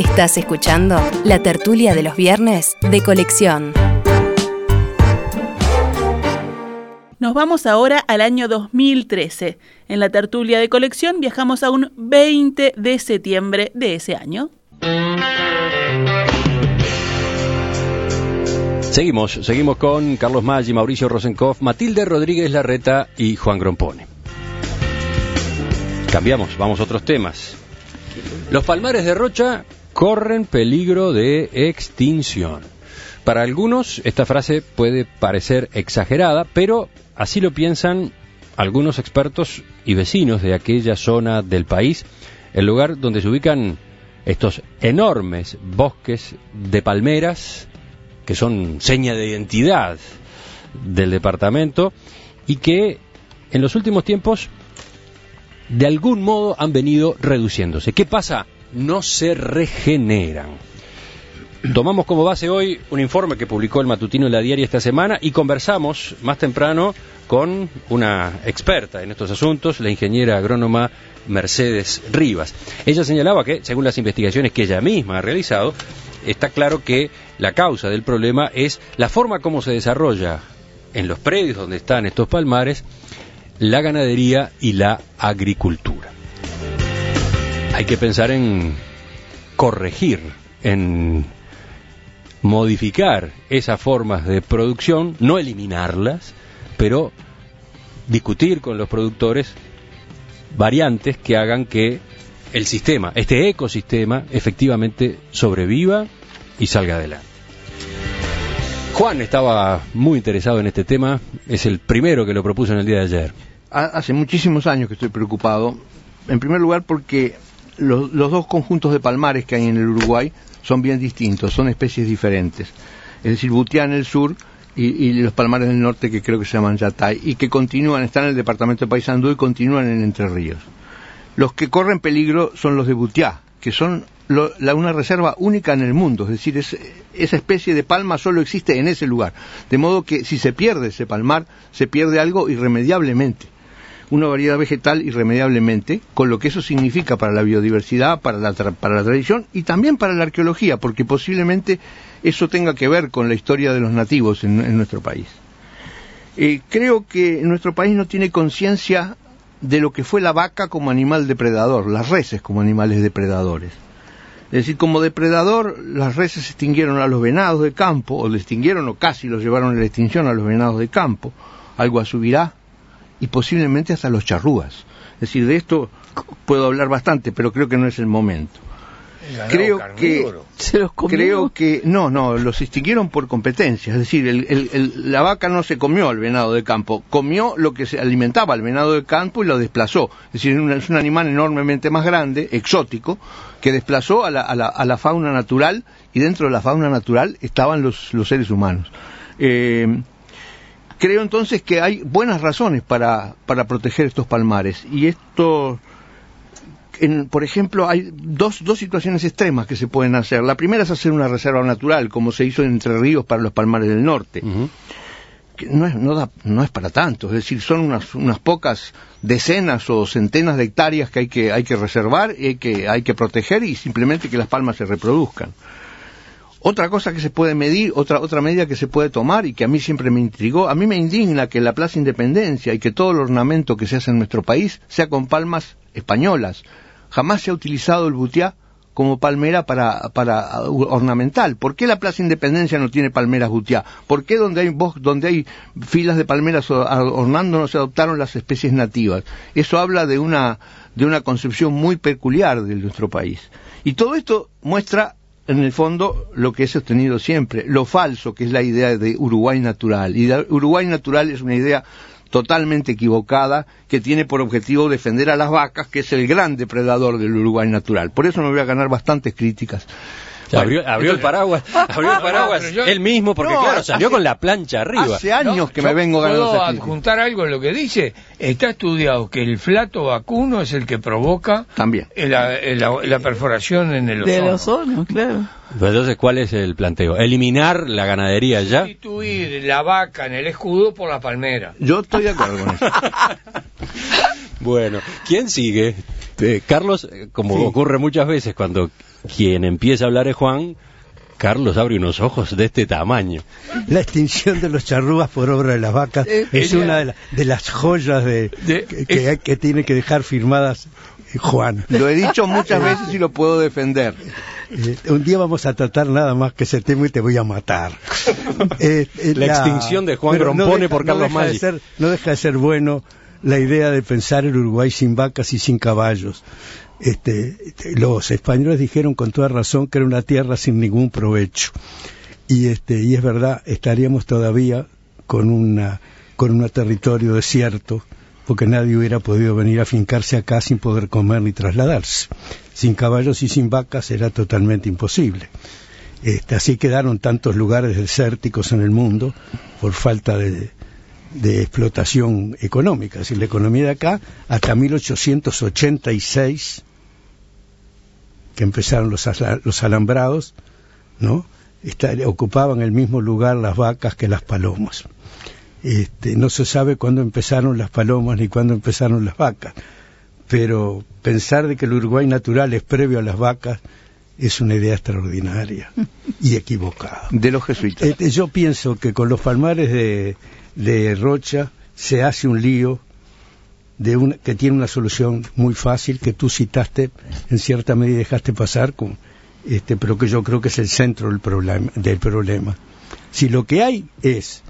Estás escuchando la tertulia de los viernes de colección. Nos vamos ahora al año 2013. En la tertulia de colección viajamos a un 20 de septiembre de ese año. Seguimos, seguimos con Carlos Maggi, Mauricio Rosenkopf, Matilde Rodríguez Larreta y Juan Grompone. Cambiamos, vamos a otros temas. Los palmares de Rocha corren peligro de extinción. Para algunos esta frase puede parecer exagerada, pero así lo piensan algunos expertos y vecinos de aquella zona del país, el lugar donde se ubican estos enormes bosques de palmeras que son seña de identidad del departamento y que en los últimos tiempos de algún modo han venido reduciéndose. ¿Qué pasa? No se regeneran. Tomamos como base hoy un informe que publicó el matutino en la diaria esta semana y conversamos más temprano con una experta en estos asuntos, la ingeniera agrónoma Mercedes Rivas. Ella señalaba que, según las investigaciones que ella misma ha realizado, está claro que la causa del problema es la forma como se desarrolla en los predios donde están estos palmares la ganadería y la agricultura. Hay que pensar en corregir, en modificar esas formas de producción, no eliminarlas, pero discutir con los productores variantes que hagan que el sistema, este ecosistema, efectivamente sobreviva y salga adelante. Juan estaba muy interesado en este tema, es el primero que lo propuso en el día de ayer. Hace muchísimos años que estoy preocupado, en primer lugar porque los, los dos conjuntos de palmares que hay en el Uruguay son bien distintos, son especies diferentes. Es decir, Butiá en el sur y, los palmares del norte que creo que se llaman Yatay y que continúan, están en el departamento de Paysandú y continúan en Entre Ríos. Los que corren peligro son los de Butiá, que son la, una reserva única en el mundo, es decir, esa especie de palma solo existe en ese lugar. De modo que si se pierde ese palmar, se pierde algo irremediablemente una variedad vegetal irremediablemente, con lo que eso significa para la biodiversidad, para la, para la tradición y también para la arqueología, porque posiblemente eso tenga que ver con la historia de los nativos en, nuestro país. Eh, creo que nuestro país no tiene conciencia de lo que fue la vaca como animal depredador, las reses como animales depredadores. Es decir, como depredador, las reses extinguieron a los venados de campo, o extinguieron o casi los llevaron a la extinción a los venados de campo, algo a subirá, y posiblemente hasta los charrúas. Es decir, de esto puedo hablar bastante, pero creo que no es el momento. Creo que, creo que, no, no, los extinguieron por competencia. Es decir, el, la vaca no se comió al venado de campo, comió lo que se alimentaba al venado de campo y lo desplazó. Es decir, es un animal enormemente más grande, exótico, que desplazó a la, a la, a la fauna natural y dentro de la fauna natural estaban los, los seres humanos. Eh, Creo entonces que hay buenas razones para, para proteger estos palmares y esto, en, por ejemplo, hay dos, dos situaciones extremas que se pueden hacer. La primera es hacer una reserva natural, como se hizo en Entre Ríos para los palmares del norte. que no es, no, da, no es para tanto, es decir, son unas, unas pocas decenas o centenas de hectáreas que hay que, hay que reservar, y hay que, hay que proteger y simplemente que las palmas se reproduzcan. Otra cosa que se puede medir, otra, otra medida que se puede tomar y que a mí siempre me intrigó, a mí me indigna que la Plaza Independencia y que todo el ornamento que se hace en nuestro país sea con palmas españolas. Jamás se ha utilizado el butiá como palmera para, para ornamental. ¿Por qué la Plaza Independencia no tiene palmeras butiá? ¿Por qué donde hay, donde hay filas de palmeras ornando no se adoptaron las especies nativas? Eso habla de una, de una concepción muy peculiar de nuestro país. Y todo esto muestra en el fondo lo que he sostenido siempre, lo falso que es la idea de Uruguay natural. Y Uruguay natural es una idea totalmente equivocada que tiene por objetivo defender a las vacas, que es el gran depredador del Uruguay natural. Por eso me voy a ganar bastantes críticas abrió, el paraguas, abrió el paraguas él mismo, porque claro, salió con la plancha arriba. Hace años que me vengo ganando. ¿Puedo adjuntar algo en lo que dice? Está estudiado que el flato vacuno es el que provoca también la, perforación en el ozono. Del ozono, claro. entonces, ¿cuál es el planteo? ¿Eliminar la ganadería ya? Sustituir la vaca en el escudo por la palmera. Yo estoy de acuerdo con eso. bueno, ¿quién sigue? Eh, Carlos, eh, como Sí. ocurre muchas veces cuando quien empieza a hablar es Juan, Carlos abre unos ojos de este tamaño. La extinción de los charrúas por obra de las vacas Eh, es ella- una de, la- de las joyas de, De- que, que hay- que tiene que dejar firmadas eh, Juan. Lo he dicho muchas veces y lo puedo defender. Eh, un día vamos a tratar nada más que ese tema y te voy a matar. Eh, eh, La extinción de Juan Grompone deja- por Carlos deja de Maggi. ser- no deja de ser bueno la idea de pensar el Uruguay sin vacas y sin caballos. Este, este, los españoles dijeron con toda razón que era una tierra sin ningún provecho. Y, este, y es verdad, estaríamos todavía con, una, con un territorio desierto, porque nadie hubiera podido venir a fincarse acá sin poder comer ni trasladarse. Sin caballos y sin vacas era totalmente imposible. Este, así quedaron tantos lugares desérticos en el mundo por falta de, de explotación económica. Es decir, la economía de acá, hasta 1886, que empezaron los, los alambrados, ¿no? Está- ocupaban el mismo lugar las vacas que las palomas. Este, no se sabe cuándo empezaron las palomas ni cuándo empezaron las vacas, pero pensar de que el Uruguay natural es previo a las vacas es una idea extraordinaria y equivocada. De los jesuitas. Este, yo pienso que con los palmares de, de Rocha se hace un lío de una, que tiene una solución muy fácil que tú citaste en cierta medida dejaste pasar con este pero que yo creo que es el centro del problema del problema si lo que hay es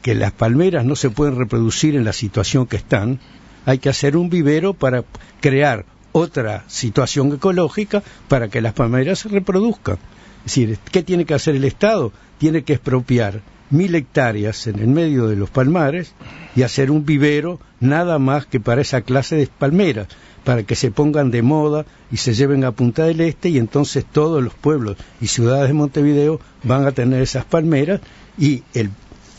que las palmeras no se pueden reproducir en la situación que están hay que hacer un vivero para crear otra situación ecológica para que las palmeras se reproduzcan es decir, ¿qué tiene que hacer el Estado? Tiene que expropiar mil hectáreas en el medio de los palmares y hacer un vivero nada más que para esa clase de palmeras, para que se pongan de moda y se lleven a Punta del Este y entonces todos los pueblos y ciudades de Montevideo van a tener esas palmeras y el,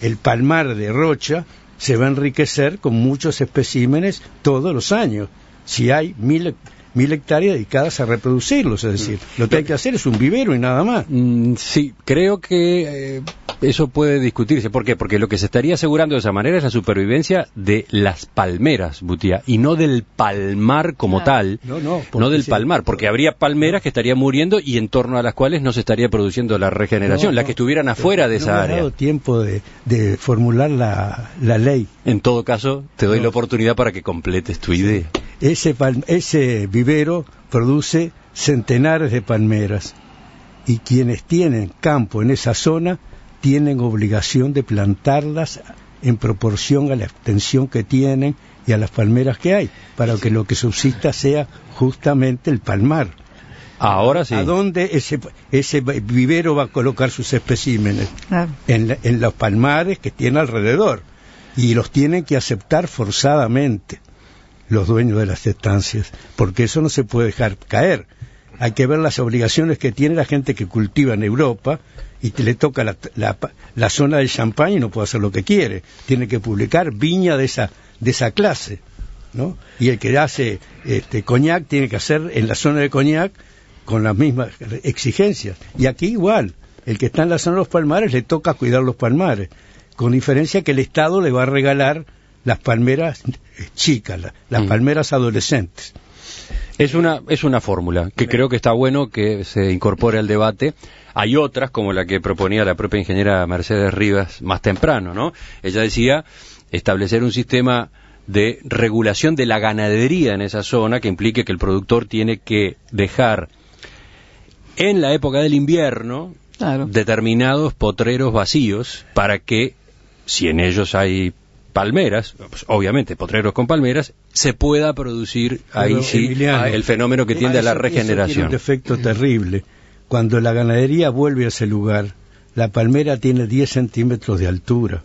el palmar de Rocha se va a enriquecer con muchos especímenes todos los años. Si hay mil, mil hectáreas dedicadas a reproducirlos, es decir, lo que hay que hacer es un vivero y nada más. Mm, sí, creo que eh, eso puede discutirse. ¿Por qué? Porque lo que se estaría asegurando de esa manera es la supervivencia de las palmeras, Butía, y no del palmar como tal. No, no, No del palmar, porque habría palmeras que estarían muriendo y en torno a las cuales no se estaría produciendo la regeneración, No, las no. que estuvieran afuera de No esa área. dado tiempo de, de formular la, la ley. En todo caso, te doy No. la oportunidad para que completes tu idea. Ese, ese vivero produce centenares de palmeras y quienes tienen campo en esa zona tienen obligación de plantarlas en proporción a la extensión que tienen y a las palmeras que hay, para que lo que subsista sea justamente el palmar. Ahora sí. ¿A dónde ese, ese vivero va a colocar sus especímenes? Claro. en, la- en los palmares que tiene alrededor y los tienen que aceptar forzadamente los dueños de las estancias, porque eso no se puede dejar caer. Hay que ver las obligaciones que tiene la gente que cultiva en Europa y que le toca la, la- la zona del champán y no puede hacer lo que quiere. Tiene que publicar viña de esa, de esa clase. ¿no? Y el que hace este, coñac tiene que hacer en la zona de coñac con las mismas exigencias. Y aquí igual, el que está en la zona de los palmares le toca cuidar los palmares, con diferencia que el Estado le va a regalar las palmeras chicas, la- las Mm. palmeras adolescentes. Es una, es una fórmula que creo que está bueno que se incorpore al debate. Hay otras, como la que proponía la propia ingeniera Mercedes Rivas más temprano, ¿no? Ella decía establecer un sistema de regulación de la ganadería en esa zona que implique que el productor tiene que dejar en la época del invierno Claro. determinados potreros vacíos para que, si en ellos hay palmeras, pues, obviamente potreros con palmeras, se pueda producir ahí Pero, sí Emiliano, el fenómeno que tiende a la Eso- regeneración. un defecto terrible. Cuando la ganadería vuelve a ese lugar, la palmera tiene 10 centímetros de altura.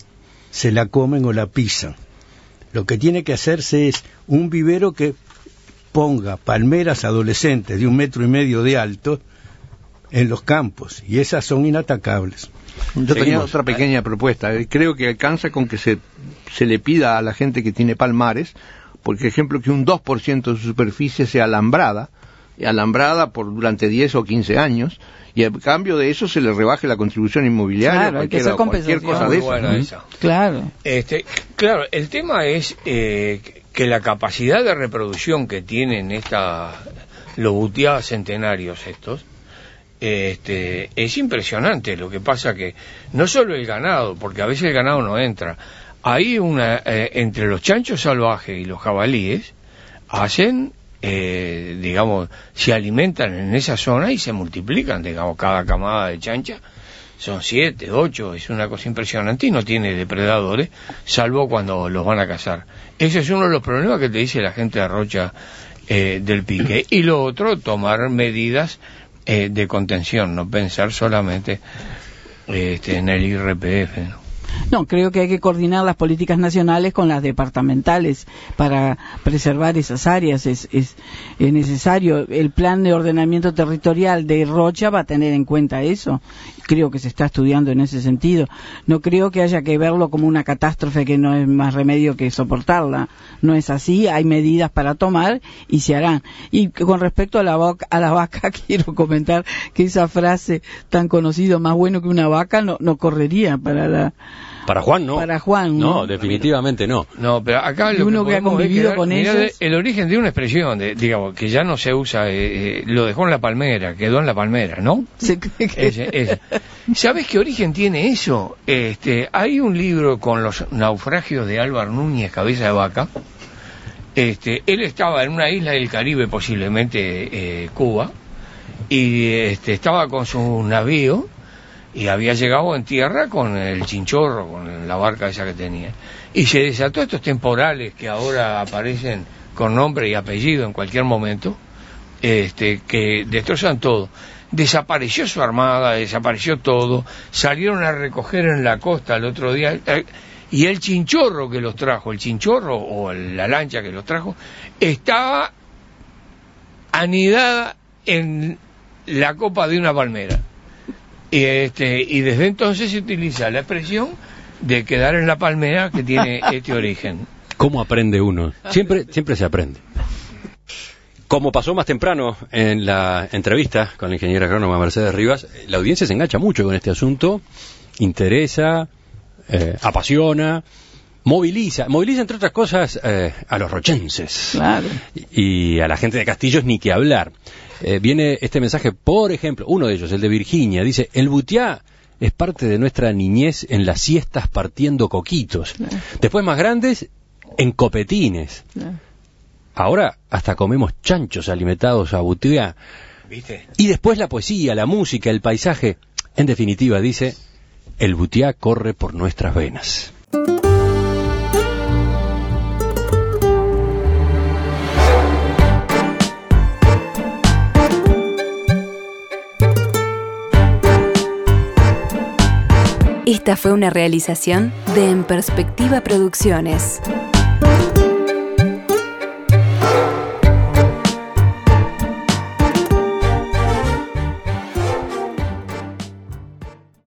Se la comen o la pisan. Lo que tiene que hacerse es un vivero que ponga palmeras adolescentes de un metro y medio de alto en los campos y esas son inatacables. Yo tenía otra pequeña propuesta. Creo que alcanza con que se, se le pida a la gente que tiene palmares, por ejemplo, que un 2% de su superficie sea alambrada, y alambrada por durante 10 o 15 años, y a cambio de eso se le rebaje la contribución inmobiliaria, Claro, hay que cualquier, cualquier cosa de esa. Claro. Este, claro, el tema es eh, que la capacidad de reproducción que tienen esta, los butiados centenarios estos, este, es impresionante. Lo que pasa que no solo el ganado, porque a veces el ganado no entra, hay una, eh, entre los chanchos salvajes y los jabalíes, hacen, eh, digamos, se alimentan en esa zona y se multiplican, digamos, cada camada de chancha son siete, ocho, es una cosa impresionante y no tiene depredadores, salvo cuando los van a cazar. Ese es uno de los problemas que te dice la gente de Rocha eh, del pique. Y lo otro, tomar medidas eh, de contención, no pensar solamente este, en el IRPF. ¿no? Creo que hay que coordinar las políticas nacionales con las departamentales para preservar esas áreas. Es, es, necesario. El plan de ordenamiento territorial de Rocha va a tener en cuenta eso. Creo que se está estudiando en ese sentido. No creo que haya que verlo como una catástrofe que no es más remedio que soportarla. No es así. Hay medidas para tomar y se harán. Y con respecto a la, vaca, a la vaca, quiero comentar que esa frase tan conocida, más bueno que una vaca, no, no correría para la para Juan no. Para Juan no. No, definitivamente no. No, pero acá lo uno que, que ha convivido con ellos. El origen de una expresión, de, digamos, que ya no se usa, eh, eh, lo dejó en la palmera, quedó en la palmera, ¿no? Se cree que- Ese- ese. ¿Sabes qué origen tiene eso? Este, hay un libro con los naufragios de Álvaro Núñez, cabeza de vaca. Este, él estaba en una isla del Caribe, posiblemente eh, Cuba, y este, estaba con su navío y había llegado en tierra con el chinchorro, con la barca esa que tenía. Y se desató estos temporales que ahora aparecen con nombre y apellido en cualquier momento, este, que destrozan todo. Desapareció su armada, desapareció todo, salieron a recoger en la costa el otro día, eh, y el chinchorro que los trajo, el chinchorro o la lancha que los trajo, estaba anidada en la copa de una palmera. Y, este, y desde entonces se utiliza la expresión de quedar en la palmera que tiene este origen. ¿Cómo aprende uno? Siempre, siempre se aprende. Como pasó más temprano en la entrevista con la ingeniera agrónoma Mercedes Rivas, la audiencia se engancha mucho con este asunto, interesa, eh, apasiona, moviliza, moviliza entre otras cosas eh, a los rochenses Claro. y a la gente de Castillos ni que hablar. Eh, viene este mensaje, por ejemplo, uno de ellos, el de Virginia, dice, el butiá es parte de nuestra niñez en las siestas partiendo coquitos. Después más grandes, en copetines. Ahora hasta comemos chanchos alimentados a butiá. ¿Viste? Y después la poesía, la música, el paisaje. En definitiva, dice, el butiá corre por nuestras venas. Esta fue una realización de En Perspectiva Producciones.